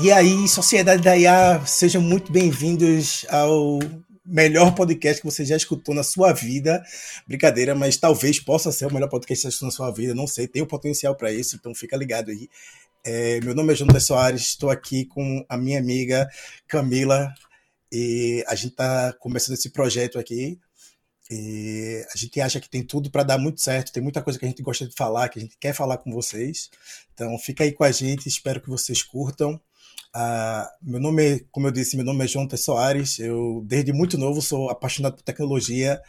E aí, sociedade da IA, sejam muito bem-vindos ao melhor podcast que você já escutou na sua vida. Brincadeira, mas talvez possa ser o melhor podcast que você escutou na sua vida. Não sei, tem o potencial para isso, então fica ligado aí. É, meu nome é Jonas Soares, estou aqui com a minha amiga Camila e a gente está começando esse projeto aqui. E a gente acha que tem tudo para dar muito certo, tem muita coisa que a gente gosta de falar, que a gente quer falar com vocês. Então fica aí com a gente, espero que vocês curtam. Uh, meu nome, como eu disse, meu nome é João. Soares. Eu, desde muito novo, sou apaixonado por tecnologia.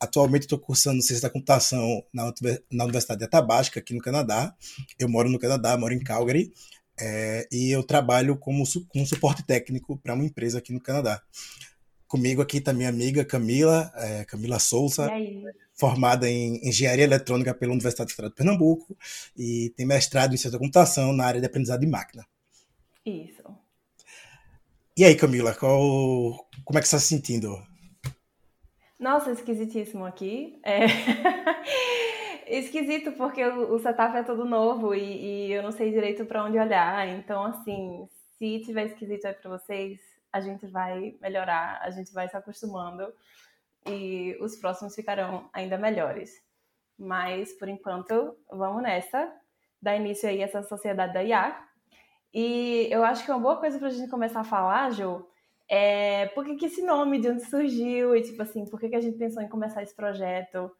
Atualmente estou cursando ciência da computação na, na Universidade de Athabasca, aqui no Canadá. Eu moro no Canadá, moro em Calgary. É, e eu trabalho como, como suporte técnico para uma empresa aqui no Canadá. Comigo aqui está minha amiga Camila, é, Camila Souza, formada em Engenharia Eletrônica pela Universidade Federal de Pernambuco e tem mestrado em Ciência da Computação na área de Aprendizado de Máquina. Isso. E aí, Camila, qual, como é que você está se sentindo? Nossa, esquisitíssimo aqui. É... Esquisito porque o, setup é todo novo e, e eu não sei direito para onde olhar. Então, assim, se tiver esquisito aí para vocês, a gente vai melhorar, a gente vai se acostumando e os próximos ficarão ainda melhores. Mas, por enquanto, vamos nessa. Dar início aí a essa sociedade da IA, e eu acho que uma boa coisa para a gente começar a falar, Jo, é por que, que esse nome, de onde surgiu, e tipo assim, por que, que a gente pensou em começar esse projeto?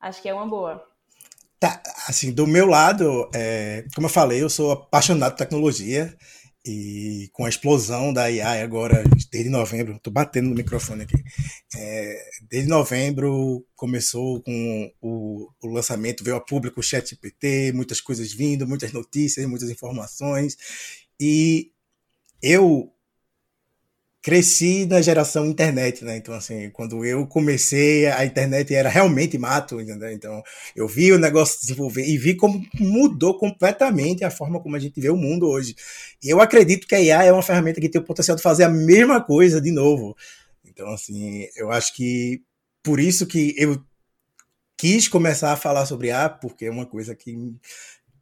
Acho que é uma boa. Tá, assim, do meu lado, é, como eu falei, eu sou apaixonado por tecnologia e com a explosão da AI agora, desde novembro, estou batendo no microfone aqui, é, desde novembro começou com o, o, lançamento, veio a público o chat GPT, muitas coisas vindo, muitas notícias, muitas informações, e eu cresci na geração internet, né? Então, assim, quando eu comecei, a internet era realmente mato, entendeu? Então, eu vi o negócio desenvolver e vi como mudou completamente a forma como a gente vê o mundo hoje. E eu acredito que a IA é uma ferramenta que tem o potencial de fazer a mesma coisa de novo. Então, assim, eu acho que por isso que eu quis começar a falar sobre IA, porque é uma coisa que,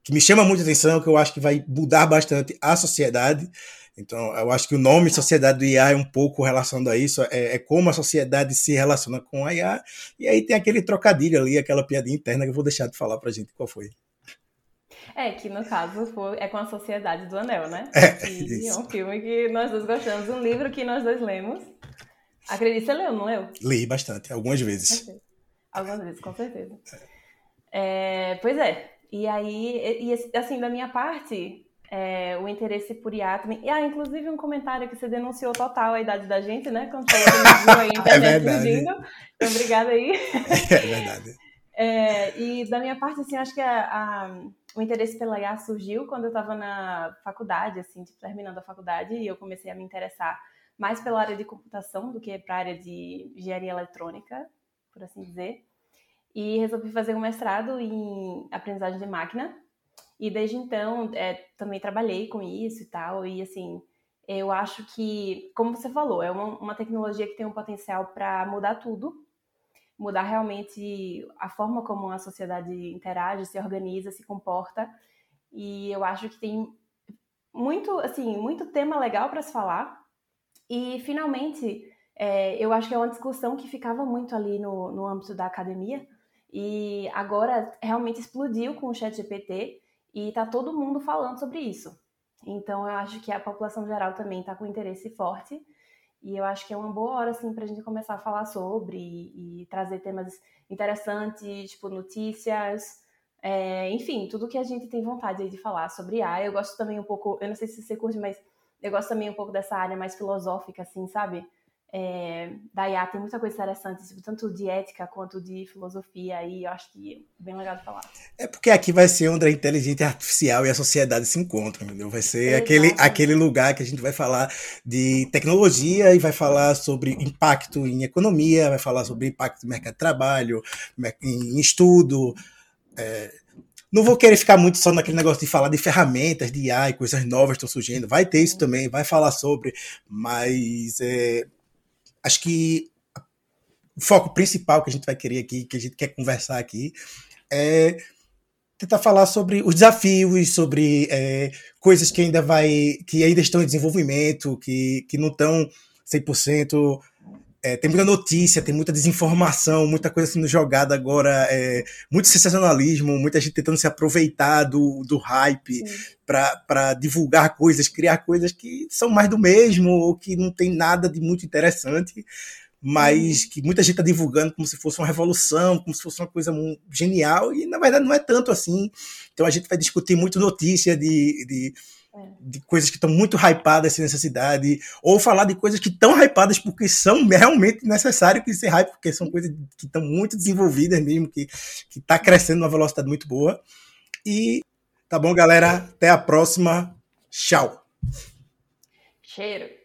que me chama muita atenção, que eu acho que vai mudar bastante a sociedade. Então, eu acho que o nome Sociedade do IA é um pouco relacionado a isso, é, é, como a sociedade se relaciona com a IA, e aí tem aquele trocadilho ali, aquela piadinha interna que eu vou deixar de falar pra gente qual foi. É, que no caso foi, é com a Sociedade do Anel, né? É, e, é um filme que nós dois gostamos, um livro que nós dois lemos. Acredito, você leu, não leu? Li bastante, algumas vezes. Algumas vezes, com certeza. É, pois é, e aí, e, assim, da minha parte, é, o interesse por IA também. E, ah, inclusive um comentário que você denunciou total a idade da gente, né? Quando falou que viu a internet é surgindo. Então, obrigada aí. É verdade. É, e da minha parte, assim, acho que a, a, o interesse pela IA surgiu quando eu estava na faculdade, assim, tipo, terminando a faculdade, e eu comecei a me interessar mais pela área de computação do que para a área de engenharia eletrônica, por assim dizer. E resolvi fazer um mestrado em aprendizagem de máquina, e desde então, é, também trabalhei com isso e tal. E assim, eu acho que, como você falou, é uma, uma tecnologia que tem um potencial para mudar tudo, mudar realmente a forma como a sociedade interage, se organiza, se comporta. E eu acho que tem muito, assim, muito tema legal para se falar. E finalmente, é, eu acho que é uma discussão que ficava muito ali no, no âmbito da academia. E agora realmente explodiu com o Chat GPT e tá todo mundo falando sobre isso. Então eu acho que a população geral também está com interesse forte. E eu acho que é uma boa hora, assim, para a gente começar a falar sobre e, e trazer temas interessantes, tipo notícias, é, enfim, tudo que a gente tem vontade de falar sobre A. Eu gosto também um pouco, eu não sei se você curte, mas eu gosto também um pouco dessa área mais filosófica, assim, sabe? É, da IA tem muita coisa interessante, tipo, tanto de ética quanto de filosofia, aí eu acho que é bem legal de falar. É porque aqui vai ser onde a inteligência artificial e a sociedade se encontram, entendeu? Vai ser aquele, aquele lugar que a gente vai falar de tecnologia e vai falar sobre impacto em economia, vai falar sobre impacto no mercado de trabalho, em estudo. É, não vou querer ficar muito só naquele negócio de falar de ferramentas de IA e coisas novas estão surgindo. Vai ter isso também, vai falar sobre, mas é, acho que o foco principal que a gente vai querer aqui, que a gente quer conversar aqui, é tentar falar sobre os desafios, sobre é, coisas que ainda vai, que ainda estão em desenvolvimento, que, que não estão 100% é, tem muita notícia, tem muita desinformação, muita coisa sendo jogada agora, é, muito sensacionalismo, muita gente tentando se aproveitar do, do hype para divulgar coisas, criar coisas que são mais do mesmo, ou que não tem nada de muito interessante, mas que muita gente está divulgando como se fosse uma revolução, como se fosse uma coisa genial, e na verdade não é tanto assim. Então a gente vai discutir muito notícia de, de. De coisas que estão muito hypadas sem necessidade, ou falar de coisas que estão hypadas porque são realmente necessárias que ser hype, porque são coisas que estão muito desenvolvidas mesmo, que está crescendo numa velocidade muito boa. E tá bom, galera? Até a próxima. Tchau. Cheiro.